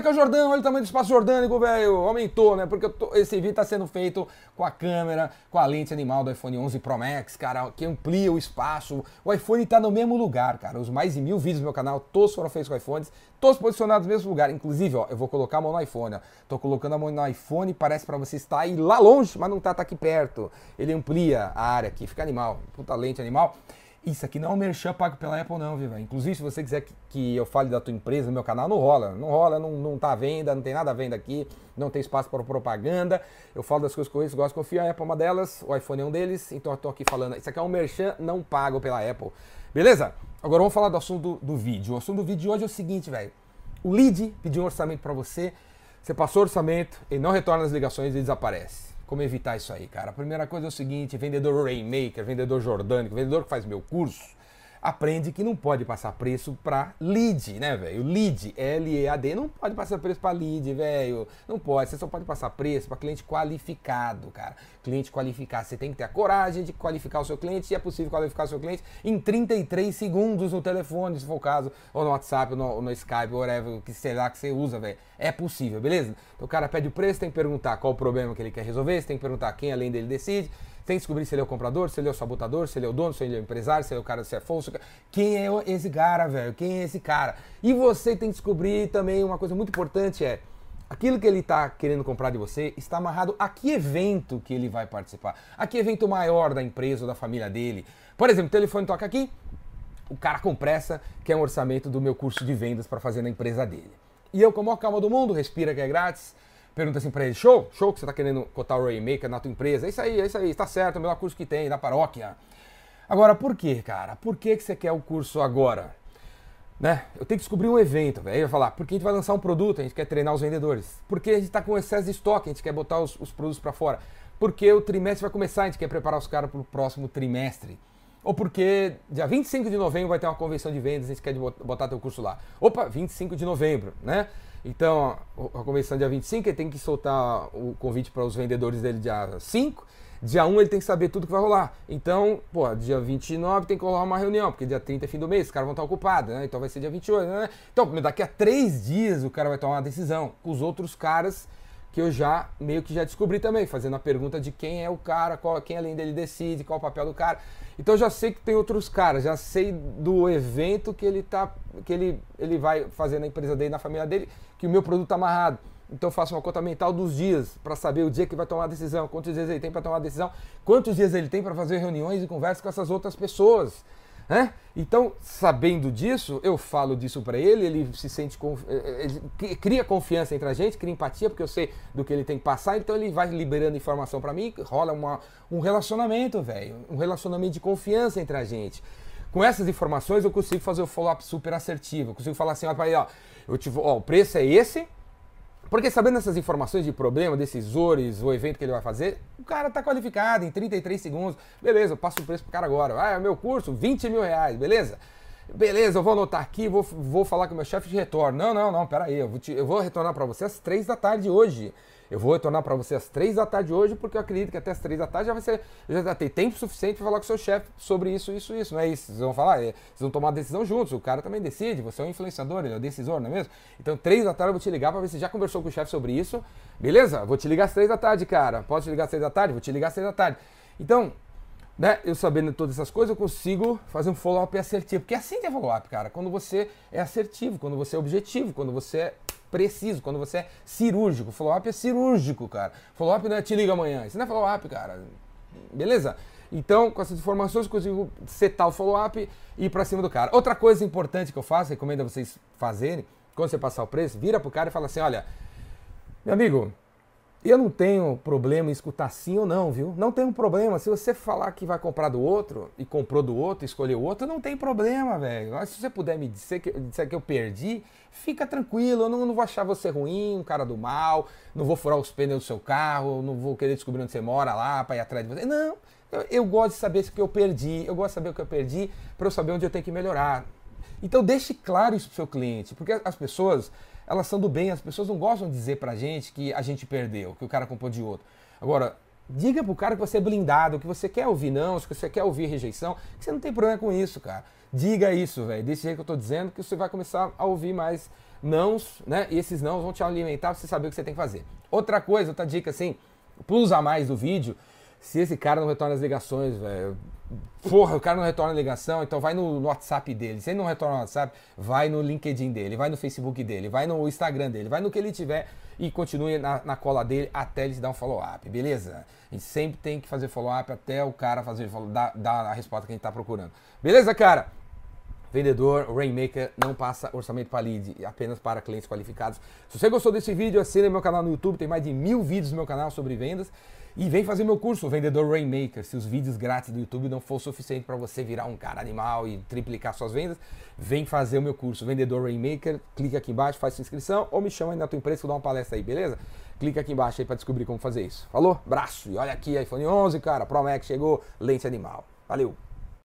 Que é o Jordão, olha o tamanho do espaço jordânico, velho. Aumentou, né? Porque tô, esse vídeo tá sendo feito com a câmera, com a lente animal do iPhone 11 Pro Max, cara, que amplia o espaço. O iPhone tá no mesmo lugar, cara. Os mais de mil vídeos do meu canal, todos foram feitos com iPhones, todos posicionados no mesmo lugar. Inclusive, ó, eu vou colocar a mão no iPhone, ó. Tô colocando a mão no iPhone, parece para você estar aí lá longe, mas não tá, tá aqui perto. Ele amplia a área aqui, fica animal. Puta lente animal. Isso aqui não é um merchan pago pela Apple, não, viu, velho? Inclusive, se você quiser que, que, eu fale da tua empresa no meu canal, não rola. Não rola, não, não tá à venda, não tem nada à venda aqui, não tem espaço para propaganda. Eu falo das coisas que eu gosto de confiar, a Apple é uma delas, o iPhone é um deles, então eu tô aqui falando. Isso aqui é um merchan não pago pela Apple. Beleza? Agora vamos falar do assunto do, do vídeo. O assunto do vídeo de hoje é o seguinte, velho. O lead pediu um orçamento para você, você passou o orçamento, ele não retorna as ligações e desaparece. Como evitar isso aí, cara? A primeira coisa é o seguinte: vendedor Rainmaker, vendedor jordânico, vendedor que faz meu curso aprende que não pode passar preço para lead, né, velho? Lead, L-E-A-D, não pode passar preço para lead, velho. Não pode, você só pode passar preço para cliente qualificado, cara. Cliente qualificado, você tem que ter a coragem de qualificar o seu cliente, e é possível qualificar o seu cliente em 33 segundos no telefone, se for o caso, ou no WhatsApp, ou no, no Skype, ou whatever, que sei lá que você usa, velho. É possível, beleza? Então o cara pede o preço, tem que perguntar qual o problema que ele quer resolver, você tem que perguntar quem além dele decide. Tem que descobrir se ele é o comprador, se ele é o sabotador, se ele é o dono, se ele é o empresário, se ele é o cara, se é falso. Quem é esse cara, velho? Quem é esse cara? E você tem que descobrir também uma coisa muito importante é aquilo que ele está querendo comprar de você está amarrado a que evento que ele vai participar, a que evento maior da empresa ou da família dele. Por exemplo, o telefone toca aqui, o cara com pressa quer um orçamento do meu curso de vendas para fazer na empresa dele. E eu, com a maior calma do mundo, respira que é grátis, pergunta assim para ele: show? Show que você está querendo cotar o Rainmaker na tua empresa? É isso aí, é isso aí, está certo, é o melhor curso que tem, da paróquia. Agora, por que, cara? Por que, que você quer o curso agora? Né? Eu tenho que descobrir um evento, velho. Aí eu falar, porque a gente vai lançar um produto, a gente quer treinar os vendedores. Porque a gente está com excesso de estoque, a gente quer botar os, os produtos para fora. Porque o trimestre vai começar, a gente quer preparar os caras para o próximo trimestre. Ou porque dia 25 de novembro vai ter uma convenção de vendas, a gente quer botar teu curso lá. Opa, 25 de novembro, né? Então, a convenção dia 25, ele tem que soltar o convite para os vendedores dele dia 5. Dia 1 ele tem que saber tudo que vai rolar. Então, pô, dia 29 tem que rolar uma reunião, porque dia 30 é fim do mês, os caras vão estar ocupados, né? Então vai ser dia 28, né? Então, daqui a três dias o cara vai tomar uma decisão com os outros caras que eu já meio que já descobri também, fazendo a pergunta de quem é o cara, qual, quem além dele decide, qual o papel do cara. Então eu já sei que tem outros caras, já sei do evento que ele tá, que ele, ele vai fazer na empresa dele, na família dele, que o meu produto está amarrado. Então eu faço uma conta mental dos dias para saber o dia que vai tomar a decisão, quantos dias ele tem para tomar a decisão, quantos dias ele tem para fazer reuniões e conversas com essas outras pessoas. Né? Então, sabendo disso, eu falo disso para ele, ele se sente eh, eh, ele cria confiança entre a gente, cria empatia, porque eu sei do que ele tem que passar, então ele vai liberando informação para mim, rola uma, um relacionamento, velho, um relacionamento de confiança entre a gente. Com essas informações eu consigo fazer o follow-up super assertivo, eu consigo falar assim, ó, ó, eu te, ó, o preço é esse, porque sabendo essas informações de problema, decisores, o evento que ele vai fazer, o cara tá qualificado em 33 segundos. Beleza, eu passo o preço pro cara agora. Ah, é meu curso, 20 mil reais, beleza? Beleza, eu vou anotar aqui, vou, vou falar com o meu chefe de retorno. Não, não, não, pera aí, eu vou, te, eu vou retornar para você às 3 da tarde hoje. Eu vou retornar para você às três da tarde hoje, porque eu acredito que até as três da tarde já vai ser, já ter tempo suficiente para falar com o seu chefe sobre isso, isso, isso. Não é isso? Vocês vão falar, é, vocês vão tomar decisão juntos. O cara também decide, você é um influenciador, ele é o decisor, não é mesmo? Então, três da tarde eu vou te ligar para ver se já conversou com o chefe sobre isso. Beleza? Vou te ligar às três da tarde, cara. Pode te ligar às três da tarde? Vou te ligar às três da tarde. Então, né, eu sabendo todas essas coisas, eu consigo fazer um follow-up assertivo. Porque é assim que é follow-up, cara. Quando você é assertivo, quando você é objetivo, quando você é preciso, quando você é cirúrgico. Follow-up é cirúrgico, cara. Follow-up não é te liga amanhã. Isso não é follow-up, cara. Beleza? Então, com essas informações, eu consigo setar o follow-up e ir pra cima do cara. Outra coisa importante que eu faço, recomendo a vocês fazerem, quando você passar o preço, vira pro cara e fala assim: olha, meu amigo, eu não tenho problema em escutar sim ou não, viu? Não tem um problema. Se você falar que vai comprar do outro e comprou do outro, escolheu o outro, não tem problema, velho. Mas se você puder me dizer que, dizer que eu perdi, fica tranquilo. Eu não, não, vou achar você ruim, um cara do mal, não vou furar os pneus do seu carro, não vou querer descobrir onde você mora lá para ir atrás de você. Não. Eu, eu gosto de saber o que eu perdi. Eu gosto de saber o que eu perdi para eu saber onde eu tenho que melhorar. Então deixe claro isso pro seu cliente, porque as pessoas elas são do bem, as pessoas não gostam de dizer pra gente que a gente perdeu, que o cara comprou de outro. Agora, diga pro cara que você é blindado, que você quer ouvir não, que você quer ouvir rejeição, que você não tem problema com isso, cara. Diga isso, velho. Desse jeito que eu tô dizendo, que você vai começar a ouvir mais nãos, né? E esses nãos vão te alimentar pra você saber o que você tem que fazer. Outra coisa, outra dica assim, plus a mais do vídeo, se esse cara não retorna as ligações, velho, Porra, o cara não retorna a ligação, então vai no, WhatsApp dele. Se ele não retorna no WhatsApp, vai no LinkedIn dele, vai no Facebook dele, vai no Instagram dele, vai no que ele tiver e continue na, na cola dele até ele te dar um follow-up, beleza? A gente sempre tem que fazer follow-up até o cara fazer dar, dar a resposta que a gente está procurando. Beleza, cara? Vendedor Rainmaker não passa orçamento para lead, apenas para clientes qualificados. Se você gostou desse vídeo, assine meu canal no YouTube, tem mais de mil vídeos no meu canal sobre vendas. E vem fazer meu curso, Vendedor Rainmaker. Se os vídeos grátis do YouTube não for suficiente para você virar um cara animal e triplicar suas vendas, vem fazer o meu curso, Vendedor Rainmaker. Clica aqui embaixo, faz sua inscrição ou me chama aí na tua empresa que eu dou uma palestra aí, beleza? Clica aqui embaixo aí para descobrir como fazer isso. Falou? Braço! E olha aqui, iPhone 11, cara, Pro Max chegou, lente animal. Valeu!